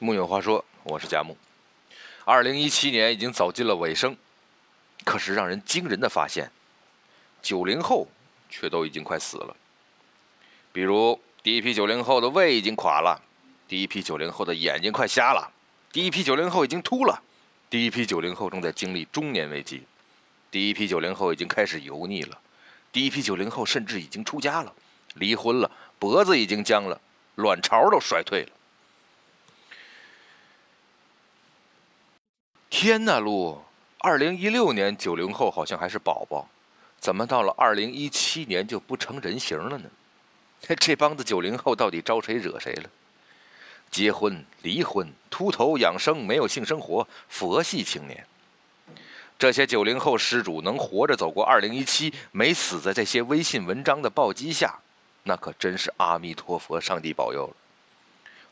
木有话说，我是佳木。二零一七年已经走进了尾声，可是让人惊人的发现，九零后却都已经快死了。比如，第一批九零后的胃已经垮了，第一批九零后的眼睛快瞎了，第一批九零后已经秃了，第一批九零后正在经历中年危机，第一批九零后已经开始油腻了，第一批九零后甚至已经出家了，离婚了，脖子已经僵了，卵巢都衰退了。天呐，路！二零一六年九零后好像还是宝宝，怎么到了二零一七年就不成人形了呢？这帮子九零后到底招谁惹谁了？结婚、离婚、秃头、养生、没有性生活、佛系青年，这些九零后施主能活着走过二零一七，没死在这些微信文章的暴击下，那可真是阿弥陀佛，上帝保佑了。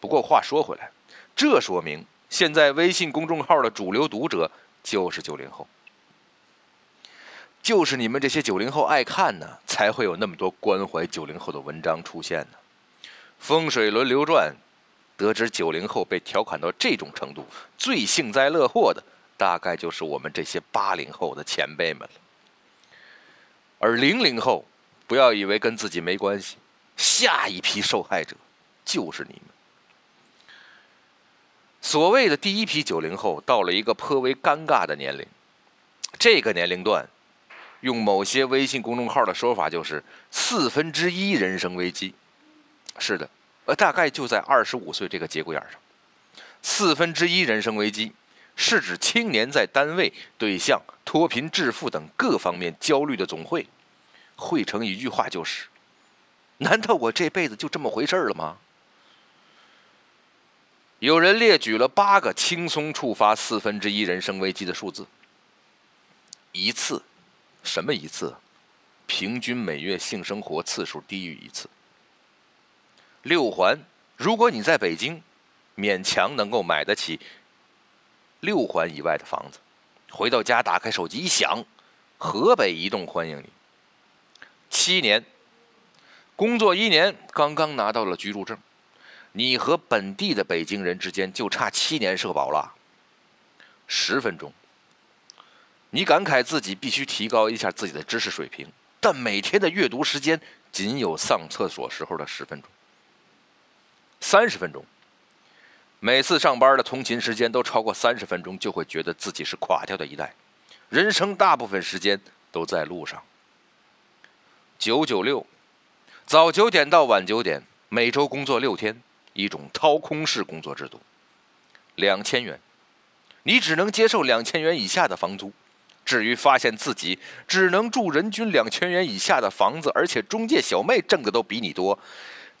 不过话说回来，这说明。现在微信公众号的主流读者就是九零后，就是你们这些九零后爱看呢，才会有那么多关怀九零后的文章出现呢。风水轮流转，得知九零后被调侃到这种程度，最幸灾乐祸的大概就是我们这些八零后的前辈们了。而零零后，不要以为跟自己没关系，下一批受害者就是你们。所谓的第一批九零后到了一个颇为尴尬的年龄，这个年龄段，用某些微信公众号的说法就是四分之一人生危机。是的，呃，大概就在二十五岁这个节骨眼上，四分之一人生危机是指青年在单位、对象、脱贫致富等各方面焦虑的总汇。汇成一句话就是：难道我这辈子就这么回事了吗？有人列举了八个轻松触发四分之一人生危机的数字。一次，什么一次？平均每月性生活次数低于一次。六环，如果你在北京，勉强能够买得起六环以外的房子，回到家打开手机一响，河北移动欢迎你。七年，工作一年，刚刚拿到了居住证。你和本地的北京人之间就差七年社保了。十分钟，你感慨自己必须提高一下自己的知识水平，但每天的阅读时间仅有上厕所时候的十分钟。三十分钟，每次上班的通勤时间都超过三十分钟，就会觉得自己是垮掉的一代，人生大部分时间都在路上。九九六，早九点到晚九点，每周工作六天。一种掏空式工作制度，两千元，你只能接受两千元以下的房租。至于发现自己只能住人均两千元以下的房子，而且中介小妹挣的都比你多，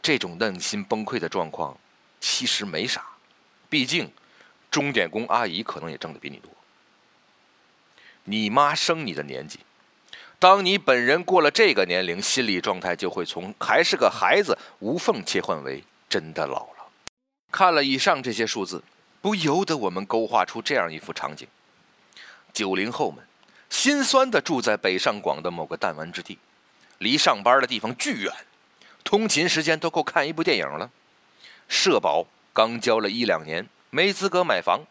这种内心崩溃的状况，其实没啥。毕竟，钟点工阿姨可能也挣的比你多。你妈生你的年纪，当你本人过了这个年龄，心理状态就会从还是个孩子无缝切换为。真的老了。看了以上这些数字，不由得我们勾画出这样一幅场景：九零后们心酸地住在北上广的某个弹丸之地，离上班的地方巨远，通勤时间都够看一部电影了。社保刚交了一两年，没资格买房，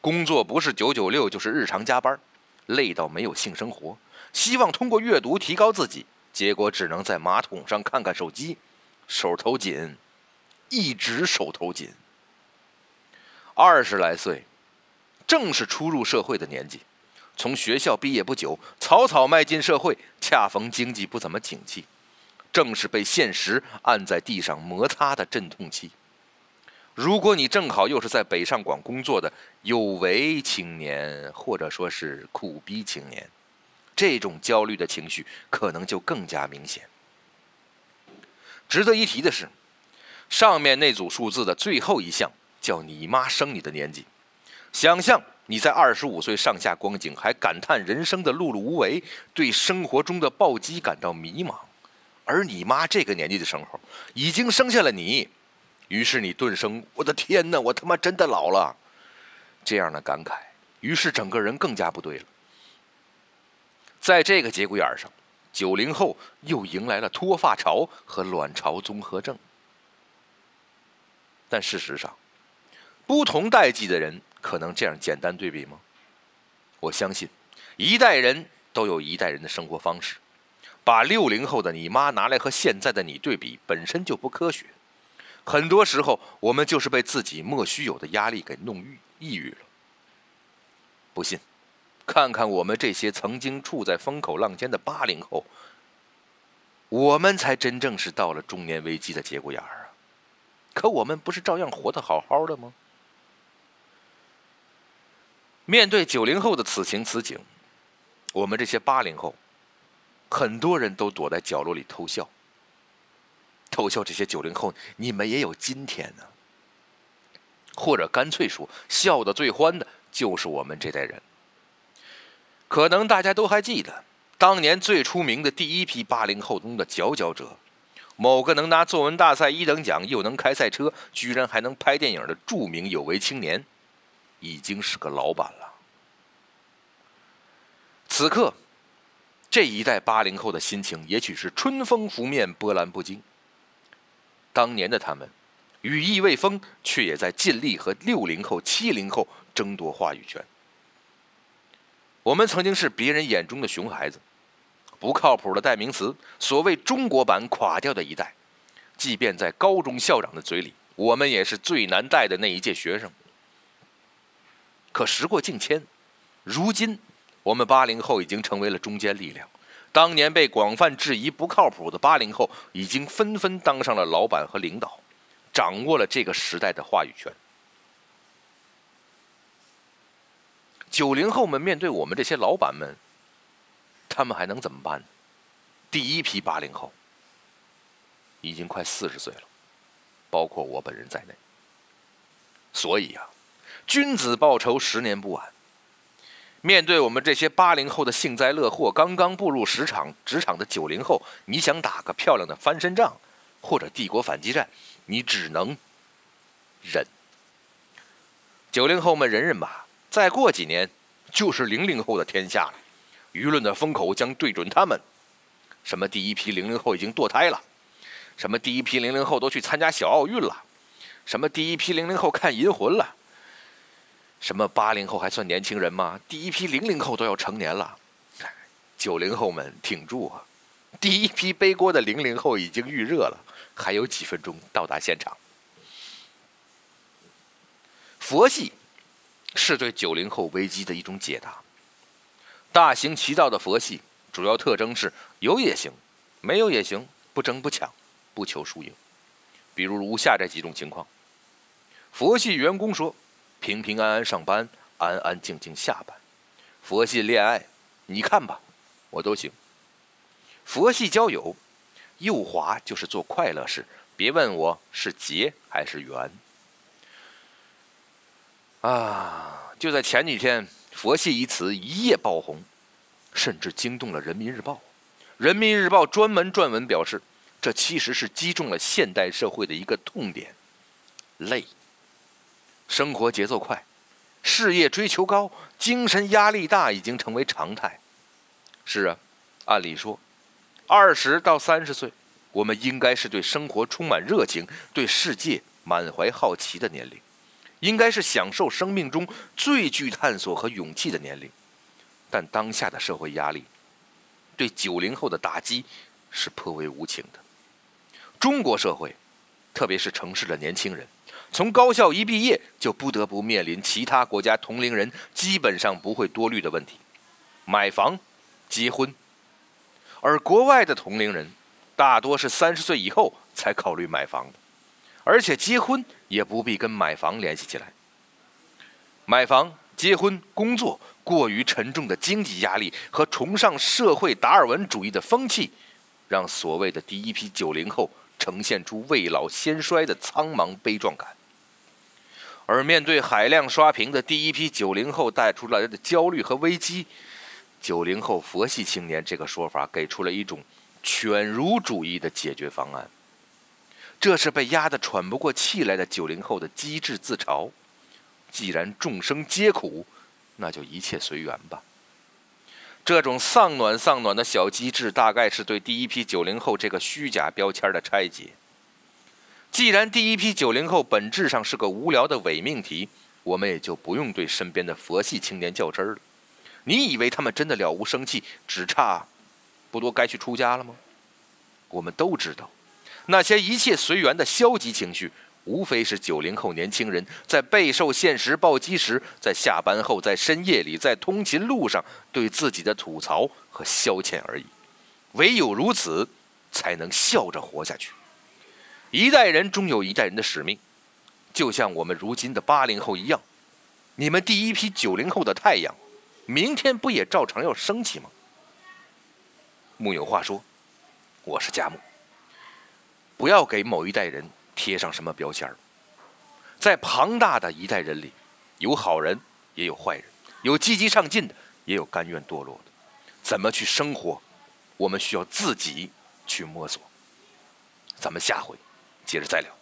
工作不是九九六就是日常加班，累到没有性生活，希望通过阅读提高自己，结果只能在马桶上看看手机，手头紧。一直手头紧。二十来岁，正是初入社会的年纪，从学校毕业不久，草草迈进社会，恰逢经济不怎么景气，正是被现实按在地上摩擦的阵痛期。如果你正好又是在北上广工作的有为青年，或者说是苦逼青年，这种焦虑的情绪可能就更加明显。值得一提的是。上面那组数字的最后一项叫你妈生你的年纪。想象你在二十五岁上下光景，还感叹人生的碌碌无为，对生活中的暴击感到迷茫，而你妈这个年纪的时候已经生下了你，于是你顿生“我的天哪，我他妈真的老了”这样的感慨，于是整个人更加不对了。在这个节骨眼上，九零后又迎来了脱发潮和卵巢综合症。但事实上，不同代际的人可能这样简单对比吗？我相信，一代人都有一代人的生活方式。把六零后的你妈拿来和现在的你对比，本身就不科学。很多时候，我们就是被自己莫须有的压力给弄郁抑郁了。不信，看看我们这些曾经处在风口浪尖的八零后，我们才真正是到了中年危机的节骨眼儿！可我们不是照样活得好好的吗？面对九零后的此情此景，我们这些八零后，很多人都躲在角落里偷笑，偷笑这些九零后，你们也有今天呢。或者干脆说，笑得最欢的就是我们这代人。可能大家都还记得，当年最出名的第一批八零后中的佼佼者，某个能拿作文大赛一等奖，又能开赛车，居然还能拍电影的著名有为青年。已经是个老板了。此刻，这一代八零后的心情也许是春风拂面，波澜不惊。当年的他们，羽翼未丰，却也在尽力和六零后、七零后争夺话语权。我们曾经是别人眼中的熊孩子，不靠谱的代名词，所谓中国版垮掉的一代。即便在高中校长的嘴里，我们也是最难带的那一届学生。可时过境迁，如今我们八零后已经成为了中坚力量。当年被广泛质疑不靠谱的八零后，已经纷纷当上了老板和领导，掌握了这个时代的话语权。九零后们面对我们这些老板们，他们还能怎么办呢？第一批八零后已经快四十岁了，包括我本人在内。所以呀。君子报仇，十年不晚。面对我们这些八零后的幸灾乐祸，刚刚步入职场职场的九零后，你想打个漂亮的翻身仗，或者帝国反击战，你只能忍。九零后们忍忍吧，再过几年就是零零后的天下了，舆论的风口将对准他们。什么第一批零零后已经堕胎了，什么第一批零零后都去参加小奥运了，什么第一批零零后看银魂了。什么八零后还算年轻人吗？第一批零零后都要成年了，九零后们挺住啊！第一批背锅的零零后已经预热了，还有几分钟到达现场。佛系是对九零后危机的一种解答。大行其道的佛系主要特征是有也行，没有也行，不争不抢，不求输赢。比如如下这几种情况：佛系员工说。平平安安上班，安安静静下班。佛系恋爱，你看吧，我都行。佛系交友，右滑就是做快乐事，别问我是结还是缘。啊，就在前几天，“佛系”一词一夜爆红，甚至惊动了《人民日报》。《人民日报》专门撰文表示，这其实是击中了现代社会的一个痛点——累。生活节奏快，事业追求高，精神压力大，已经成为常态。是啊，按理说，二十到三十岁，我们应该是对生活充满热情、对世界满怀好奇的年龄，应该是享受生命中最具探索和勇气的年龄。但当下的社会压力，对九零后的打击是颇为无情的。中国社会，特别是城市的年轻人。从高校一毕业，就不得不面临其他国家同龄人基本上不会多虑的问题：买房、结婚。而国外的同龄人，大多是三十岁以后才考虑买房的，而且结婚也不必跟买房联系起来。买房、结婚、工作，过于沉重的经济压力和崇尚社会达尔文主义的风气，让所谓的第一批九零后呈现出未老先衰的苍茫悲壮感。而面对海量刷屏的第一批九零后带出来的焦虑和危机，九零后佛系青年这个说法给出了一种犬儒主义的解决方案。这是被压得喘不过气来的九零后的机智自嘲。既然众生皆苦，那就一切随缘吧。这种丧暖丧暖的小机智，大概是对第一批九零后这个虚假标签的拆解。既然第一批九零后本质上是个无聊的伪命题，我们也就不用对身边的佛系青年较真了。你以为他们真的了无生气，只差不多该去出家了吗？我们都知道，那些一切随缘的消极情绪，无非是九零后年轻人在备受现实暴击时，在下班后、在深夜里、在通勤路上对自己的吐槽和消遣而已。唯有如此，才能笑着活下去。一代人终有一代人的使命，就像我们如今的八零后一样。你们第一批九零后的太阳。明天不也照常要升起吗？木有话说，我是佳木。不要给某一代人贴上什么标签儿。在庞大的一代人里，有好人，也有坏人，有积极上进的，也有甘愿堕落的。怎么去生活，我们需要自己去摸索。咱们下回接着再聊。